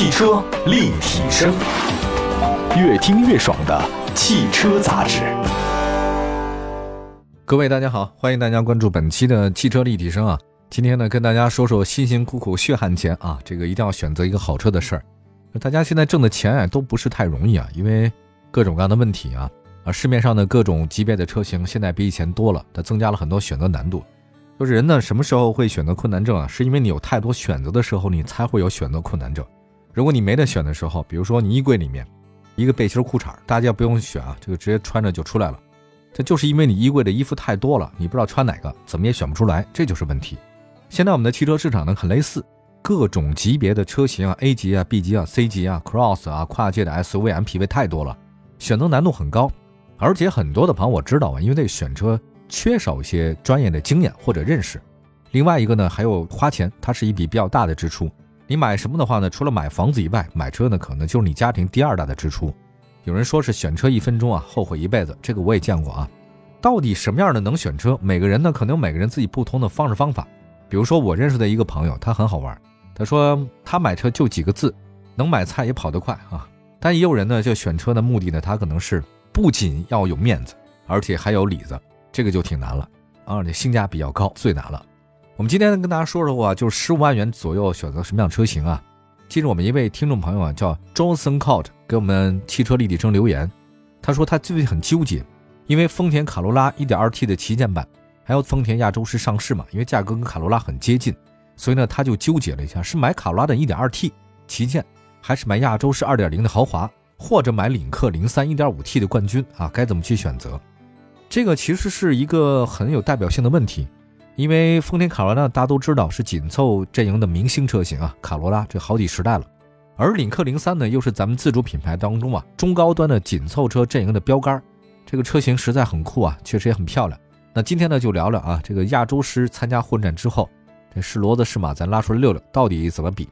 汽车立体声，越听越爽的汽车杂志。各位大家好，欢迎大家关注本期的汽车立体声啊。今天呢，跟大家说说辛辛苦苦血汗钱啊，这个一定要选择一个好车的事儿。大家现在挣的钱啊，都不是太容易啊，因为各种各样的问题啊啊，市面上的各种级别的车型现在比以前多了，它增加了很多选择难度。就是人呢，什么时候会选择困难症啊？是因为你有太多选择的时候，你才会有选择困难症。如果你没得选的时候，比如说你衣柜里面一个背心裤衩，大家不用选啊，这个直接穿着就出来了。这就是因为你衣柜的衣服太多了，你不知道穿哪个，怎么也选不出来，这就是问题。现在我们的汽车市场呢很类似，各种级别的车型啊，A 级啊、B 级啊、C 级啊、Cross 啊、跨界的 SUV、MPV 太多了，选择难度很高，而且很多的朋友我知道啊，因为对选车。缺少一些专业的经验或者认识，另外一个呢，还有花钱，它是一笔比较大的支出。你买什么的话呢？除了买房子以外，买车呢可能就是你家庭第二大的支出。有人说是选车一分钟啊，后悔一辈子，这个我也见过啊。到底什么样的能选车？每个人呢可能有每个人自己不同的方式方法。比如说我认识的一个朋友，他很好玩，他说他买车就几个字，能买菜也跑得快啊。但也有人呢，就选车的目的呢，他可能是不仅要有面子，而且还有里子。这个就挺难了，而且性价比较高，最难了。我们今天跟大家说说啊，就是十五万元左右选择什么样车型啊？记住，我们一位听众朋友啊，叫 Johnson Court，给我们汽车立体声留言，他说他最近很纠结，因为丰田卡罗拉 1.2T 的旗舰版，还有丰田亚洲狮上市嘛，因为价格跟卡罗拉很接近，所以呢，他就纠结了一下，是买卡罗拉的 1.2T 旗舰，还是买亚洲狮2.0的豪华，或者买领克零三 1.5T 的冠军啊？该怎么去选择？这个其实是一个很有代表性的问题，因为丰田卡罗拉大家都知道是紧凑阵营的明星车型啊，卡罗拉这好几十代了，而领克零三呢又是咱们自主品牌当中啊中高端的紧凑车阵营的标杆，这个车型实在很酷啊，确实也很漂亮。那今天呢就聊聊啊，这个亚洲狮参加混战之后，这是骡子是马，咱拉出来溜溜，到底怎么比？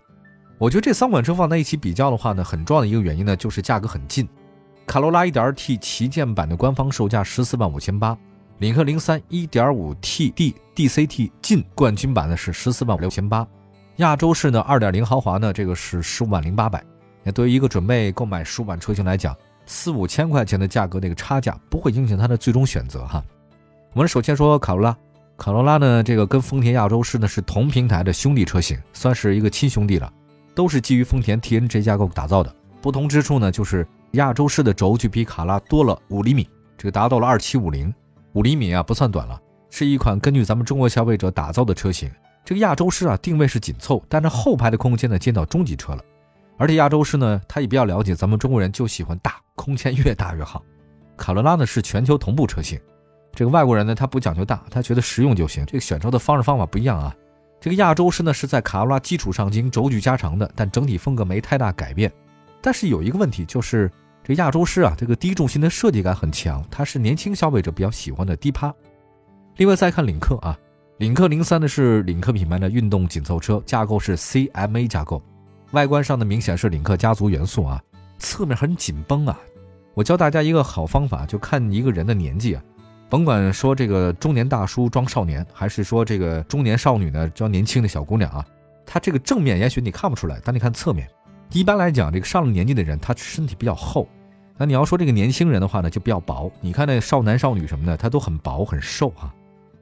我觉得这三款车放在一起比较的话呢，很重要的一个原因呢就是价格很近。卡罗拉 1.2T 旗舰版的官方售价十四万五千八，领克零三 1.5T D DCT 劲冠军版呢是十四万六千八，亚洲式呢2.0豪华呢这个是十五万零八百。那对于一个准备购买十五万车型来讲，四五千块钱的价格那个差价不会影响它的最终选择哈。我们首先说卡罗拉，卡罗拉呢这个跟丰田亚洲狮呢是同平台的兄弟车型，算是一个亲兄弟了，都是基于丰田 TNG 架构打造的，不同之处呢就是。亚洲狮的轴距比卡拉多了五厘米，这个达到了二七五零，五厘米啊不算短了，是一款根据咱们中国消费者打造的车型。这个亚洲狮啊定位是紧凑，但是后排的空间呢见到中级车了。而且亚洲狮呢，它也比较了解咱们中国人就喜欢大，空间越大越好。卡罗拉呢是全球同步车型，这个外国人呢他不讲究大，他觉得实用就行。这个选车的方式方法不一样啊。这个亚洲狮呢是在卡罗拉基础上进行轴距加长的，但整体风格没太大改变。但是有一个问题，就是这亚洲狮啊，这个低重心的设计感很强，它是年轻消费者比较喜欢的低趴。另外再看领克啊，领克零三呢是领克品牌的运动紧凑车，架构是 CMA 架构，外观上呢明显是领克家族元素啊，侧面很紧绷啊。我教大家一个好方法，就看一个人的年纪啊，甭管说这个中年大叔装少年，还是说这个中年少女呢装年轻的小姑娘啊，它这个正面也许你看不出来，但你看侧面。一般来讲，这个上了年纪的人，他身体比较厚。那你要说这个年轻人的话呢，就比较薄。你看那少男少女什么的，他都很薄很瘦啊。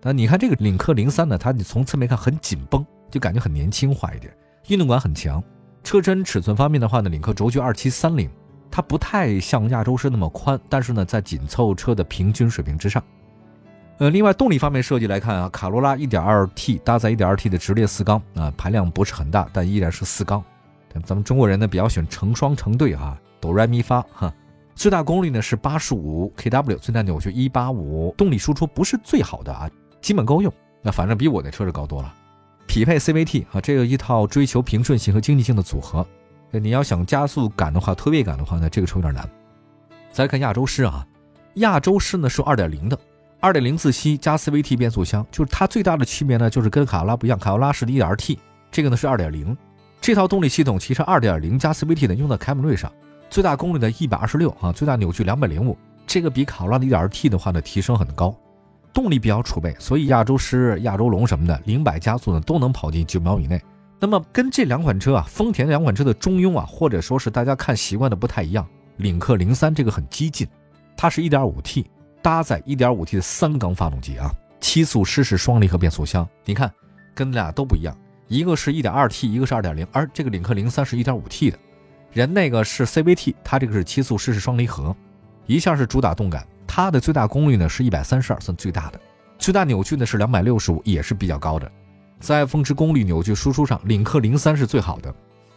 那你看这个领克零三呢，它你从侧面看很紧绷，就感觉很年轻化一点，运动感很强。车身尺寸方面的话呢，领克轴距二七三零，它不太像亚洲狮那么宽，但是呢，在紧凑车的平均水平之上。呃，另外动力方面设计来看啊，卡罗拉一点二 T 搭载一点二 T 的直列四缸啊，排量不是很大，但依然是四缸。咱们中国人呢比较喜欢成双成对哈，哆来咪发哈。最大功率呢是八十五 kW，最大扭矩一八五，动力输出不是最好的啊，基本够用。那反正比我那车是高多了。匹配 CVT 啊，这个一套追求平顺性和经济性的组合。你要想加速感的话，推背感的话呢，这个车有点难。再看亚洲狮啊，亚洲狮呢是二点零的，二点零自吸加 CVT 变速箱，就是它最大的区别呢，就是跟卡罗拉不一样，卡罗拉是一点二 T，这个呢是二点零。这套动力系统其实2.0加 CVT 的用在凯美瑞上，最大功率的126啊，最大扭矩205，这个比卡罗拉的 1.2T 的话呢提升很高，动力比较储备，所以亚洲狮、亚洲龙什么的零百加速呢都能跑进九秒以内，那么跟这两款车啊，丰田两款车的中庸啊，或者说是大家看习惯的不太一样。领克零三这个很激进，它是一点五 T，搭载一点五 T 的三缸发动机啊，七速湿式双离合变速箱。你看，跟俩都不一样，一个是一点二 T，一个是二点零，而这个领克零三是一点五 T 的，人那个是 CVT，它这个是七速湿式双离合，一向是主打动感，它的最大功率呢是一百三十二，算最大的，最大扭矩呢是两百六十五，也是比较高的。在峰值功率、扭矩输出上，领克零三是最好的，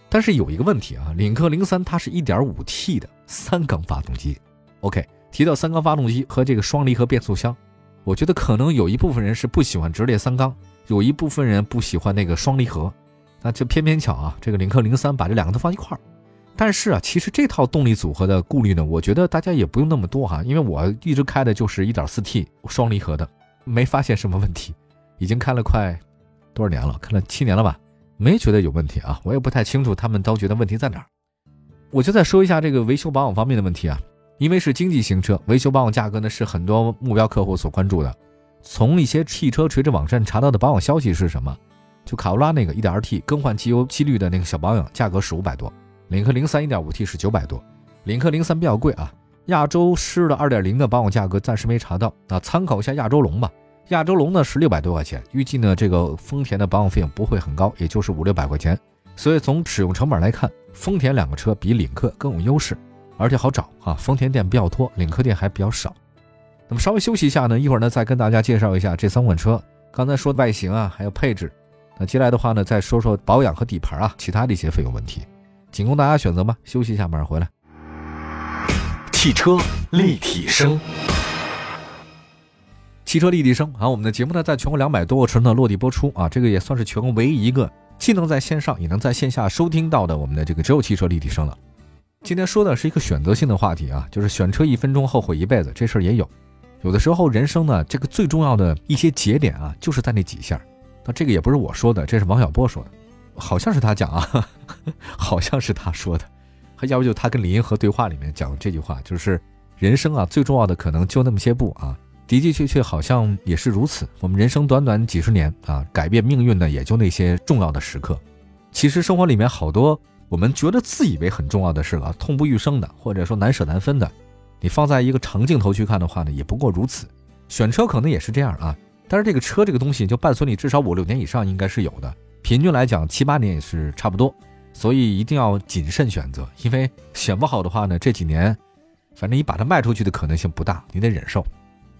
但是有一个问题啊，领克零三它是一点五 T 的三缸发动机。OK，提到三缸发动机和这个双离合变速箱，我觉得可能有一部分人是不喜欢直列三缸，有一部分人不喜欢那个双离合，那就偏偏巧啊，这个领克零三把这两个都放一块儿。但是啊，其实这套动力组合的顾虑呢，我觉得大家也不用那么多哈，因为我一直开的就是一点四 T 双离合的，没发现什么问题，已经开了快。多少年了？开了七年了吧，没觉得有问题啊。我也不太清楚他们都觉得问题在哪儿。我就再说一下这个维修保养方面的问题啊。因为是经济型车，维修保养价格呢是很多目标客户所关注的。从一些汽车垂直网站查到的保养消息是什么？就卡罗拉那个 1.2T 更换机油机滤的那个小保养，价格是五百多；领克零三 1.5T 是九百多。领克零三比较贵啊。亚洲狮的2.0的保养价格暂时没查到那，参考一下亚洲龙吧。亚洲龙呢是六百多块钱，预计呢这个丰田的保养费用不会很高，也就是五六百块钱。所以从使用成本来看，丰田两个车比领克更有优势，而且好找啊。丰田店比较多，领克店还比较少。那么稍微休息一下呢，一会儿呢再跟大家介绍一下这三款车。刚才说外形啊，还有配置，那接下来的话呢再说说保养和底盘啊，其他的一些费用问题，仅供大家选择吧。休息一下，马上回来。汽车立体声。汽车立体声啊，我们的节目呢，在全国两百多个城市落地播出啊，这个也算是全国唯一一个既能在线上也能在线下收听到的我们的这个只有汽车立体声了。今天说的是一个选择性的话题啊，就是选车一分钟后悔一辈子这事儿也有。有的时候人生呢，这个最重要的一些节点啊，就是在那几下。那这个也不是我说的，这是王小波说的，好像是他讲啊，好像是他说的，要不就他跟李银河对话里面讲的这句话，就是人生啊，最重要的可能就那么些步啊。的的确确好像也是如此。我们人生短短几十年啊，改变命运的也就那些重要的时刻。其实生活里面好多我们觉得自以为很重要的事啊，痛不欲生的，或者说难舍难分的，你放在一个长镜头去看的话呢，也不过如此。选车可能也是这样啊。但是这个车这个东西就伴随你至少五六年以上应该是有的，平均来讲七八年也是差不多。所以一定要谨慎选择，因为选不好的话呢，这几年反正你把它卖出去的可能性不大，你得忍受。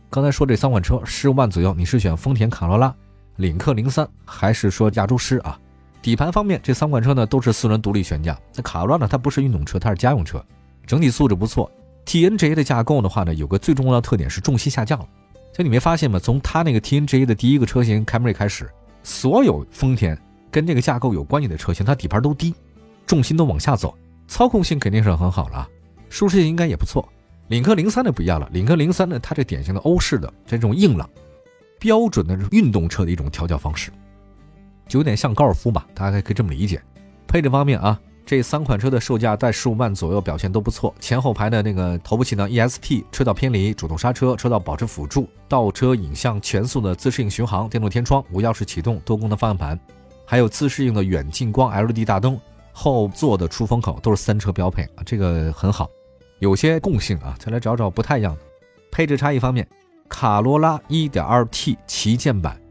刚才说这三款车十五万左右，你是选丰田卡罗拉、领克零三，还是说亚洲狮啊？底盘方面，这三款车呢都是四轮独立悬架。那卡罗拉呢，它不是运动车，它是家用车，整体素质不错。TNGA 的架构的话呢，有个最重要的特点是重心下降了。就你没发现吗？从它那个 TNGA 的第一个车型凯美瑞开始，所有丰田跟这个架构有关系的车型，它底盘都低，重心都往下走，操控性肯定是很好了，舒适性应该也不错。领克零三的不一样了，领克零三呢，它这典型的欧式的这种硬朗、标准的运动车的一种调教方式，就有点像高尔夫吧，大家可以这么理解。配置方面啊，这三款车的售价在十五万左右，表现都不错。前后排的那个头部气囊 ESP、车道偏离、主动刹车、车道保持辅助、倒车影像、全速的自适应巡航、电动天窗、无钥匙启动、多功能方向盘，还有自适应的远近光 LED 大灯，后座的出风口都是三车标配啊，这个很好。有些共性啊，再来找找不太一样的配置差异方面，卡罗拉 1.2T 旗舰版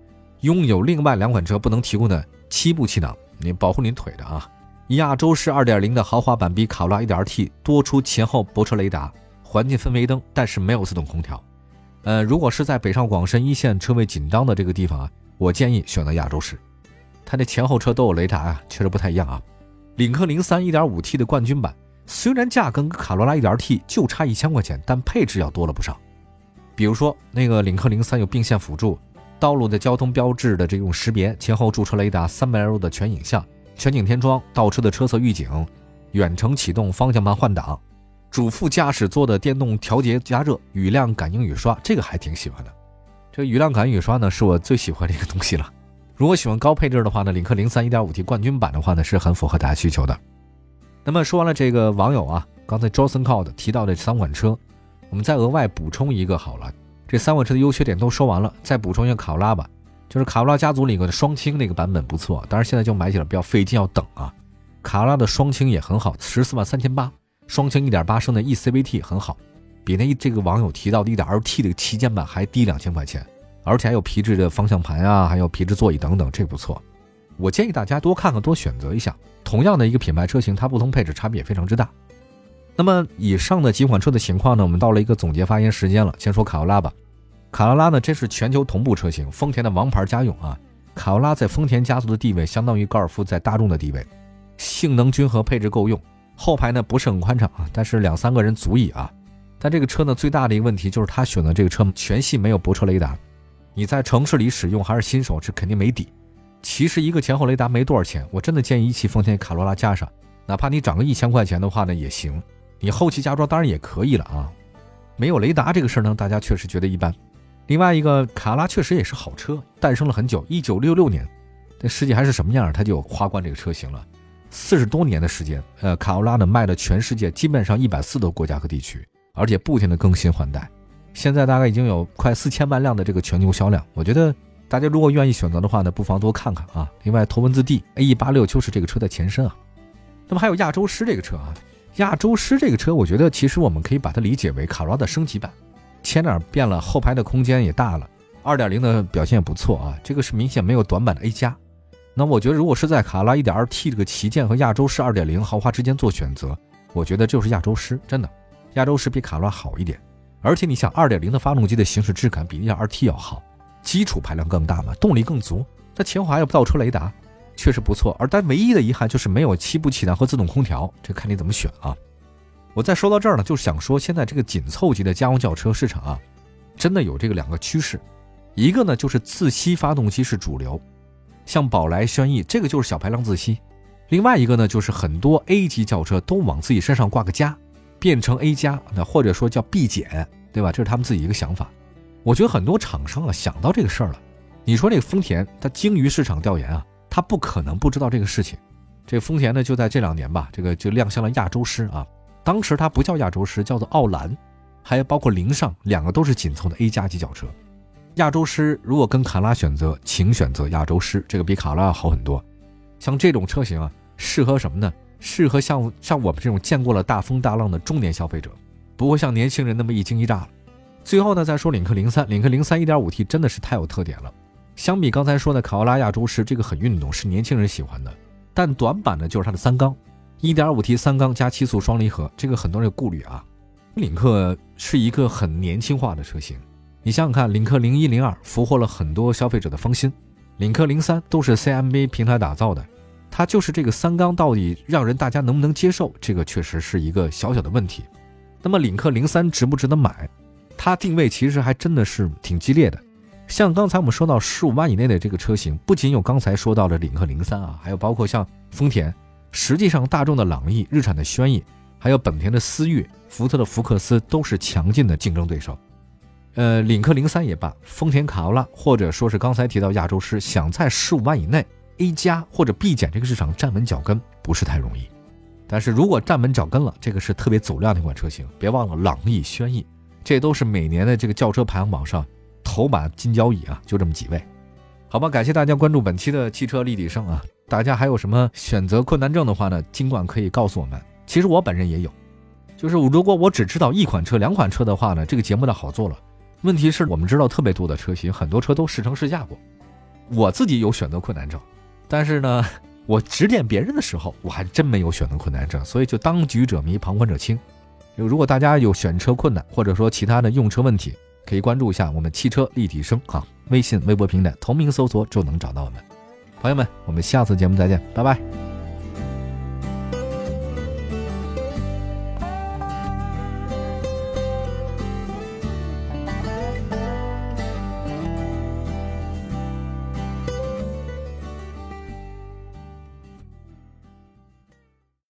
拥有另外两款车不能提供的七部气囊，你保护你腿的啊。亚洲狮2.0的豪华版比卡罗拉 1.2T 多出前后泊车雷达、环境氛围灯，但是没有自动空调。呃，如果是在北上广深一线车位紧张的这个地方啊，我建议选择亚洲狮，它的前后车都有雷达啊，确实不太一样啊。领克零三 1.5T 的冠军版。虽然价格跟卡罗拉 1.2T 就差一千块钱，但配置要多了不少。比如说，那个领克零三有并线辅助、道路的交通标志的这种识别、前后驻车雷达、三百六的全影像、全景天窗、倒车的车侧预警、远程启动、方向盘换挡、主副驾驶座的电动调节加热、雨量感应雨刷，这个还挺喜欢的。这个雨量感应雨刷呢，是我最喜欢的一个东西了。如果喜欢高配置的话呢，领克零三 1.5T 冠军版的话呢，是很符合大家需求的。那么说完了这个网友啊，刚才 Johnson Code 提到的三款车，我们再额外补充一个好了。这三款车的优缺点都说完了，再补充一个卡罗拉吧。就是卡罗拉家族里的双清那个版本不错，但是现在就买起来比较费劲，要等啊。卡罗拉的双清也很好，十四万三千八，双清一点八升的 eCVT 很好，比那这个网友提到的一点二 T 的旗舰版还低两千块钱，而且还有皮质的方向盘啊，还有皮质座椅等等，这不错。我建议大家多看看，多选择一下。同样的一个品牌车型，它不同配置差别也非常之大。那么以上的几款车的情况呢，我们到了一个总结发言时间了。先说卡罗拉吧。卡罗拉呢，这是全球同步车型，丰田的王牌家用啊。卡罗拉在丰田家族的地位相当于高尔夫在大众的地位，性能均衡，配置够用。后排呢不是很宽敞啊，但是两三个人足矣啊。但这个车呢最大的一个问题就是它选的这个车全系没有泊车雷达，你在城市里使用还是新手，这肯定没底。其实一个前后雷达没多少钱，我真的建议一汽丰田卡罗拉加上，哪怕你涨个一千块钱的话呢也行。你后期加装当然也可以了啊。没有雷达这个事儿呢，大家确实觉得一般。另外一个卡罗拉确实也是好车，诞生了很久，一九六六年，这世界还是什么样，它就有花冠这个车型了。四十多年的时间，呃，卡罗拉呢卖了全世界基本上一百四个国家和地区，而且不停的更新换代，现在大概已经有快四千万辆的这个全球销量。我觉得大家如果愿意选择的话呢，不妨多看看啊。另外，头文字 D A E 八六就是这个车的前身啊。那么还有亚洲狮这个车啊，亚洲狮这个车，我觉得其实我们可以把它理解为卡罗拉的升级版。前脸变了，后排的空间也大了，二点零的表现也不错啊。这个是明显没有短板的 A 加。那我觉得，如果是在卡罗拉一点二 T 这个旗舰和亚洲狮二点零豪华之间做选择，我觉得就是亚洲狮，真的，亚洲狮比卡罗拉好一点。而且你想，二点零的发动机的行驶质感比一点二 T 要好，基础排量更大嘛，动力更足。它前后还有倒车雷达，确实不错。而但唯一的遗憾就是没有七步气囊和自动空调，这看你怎么选啊。我再说到这儿呢，就是想说，现在这个紧凑级的家用轿车市场啊，真的有这个两个趋势，一个呢就是自吸发动机是主流，像宝来、轩逸这个就是小排量自吸；另外一个呢就是很多 A 级轿车都往自己身上挂个加，变成 A 加，那或者说叫 B 减，对吧？这是他们自己一个想法。我觉得很多厂商啊想到这个事儿了。你说这个丰田，它精于市场调研啊，它不可能不知道这个事情。这丰田呢就在这两年吧，这个就亮相了亚洲狮啊。当时它不叫亚洲狮，叫做奥兰，还有包括凌尚，两个都是紧凑的 A 加级轿车。亚洲狮如果跟卡拉选择，请选择亚洲狮，这个比卡罗拉要好很多。像这种车型啊，适合什么呢？适合像像我们这种见过了大风大浪的中年消费者，不会像年轻人那么一惊一乍了。最后呢，再说领克零三，领克零三 1.5T 真的是太有特点了。相比刚才说的卡罗拉亚洲狮，这个很运动，是年轻人喜欢的。但短板呢，就是它的三缸。1.5T 三缸加七速双离合，这个很多人有顾虑啊。领克是一个很年轻化的车型，你想想看，领克零一零二俘获了很多消费者的芳心，领克零三都是 CMA 平台打造的，它就是这个三缸到底让人大家能不能接受，这个确实是一个小小的问题。那么领克零三值不值得买？它定位其实还真的是挺激烈的，像刚才我们说到十五万以内的这个车型，不仅有刚才说到的领克零三啊，还有包括像丰田。实际上，大众的朗逸、日产的轩逸，还有本田的思域、福特的福克斯，都是强劲的竞争对手。呃，领克零三也罢，丰田卡罗拉，或者说是刚才提到亚洲狮，想在十五万以内 A 加或者 B 减这个市场站稳脚跟，不是太容易。但是如果站稳脚跟了，这个是特别走量的一款车型。别忘了朗逸、轩逸，这都是每年的这个轿车排行榜上头把金交椅啊，就这么几位。好吧，感谢大家关注本期的汽车立体声啊。大家还有什么选择困难症的话呢？尽管可以告诉我们。其实我本人也有，就是如果我只知道一款车、两款车的话呢，这个节目就好做了。问题是我们知道特别多的车型，很多车都试乘试驾过。我自己有选择困难症，但是呢，我指点别人的时候，我还真没有选择困难症。所以就当局者迷，旁观者清。如果大家有选车困难，或者说其他的用车问题，可以关注一下我们汽车立体声啊，微信、微博平台同名搜索就能找到我们。朋友们，我们下次节目再见，拜拜。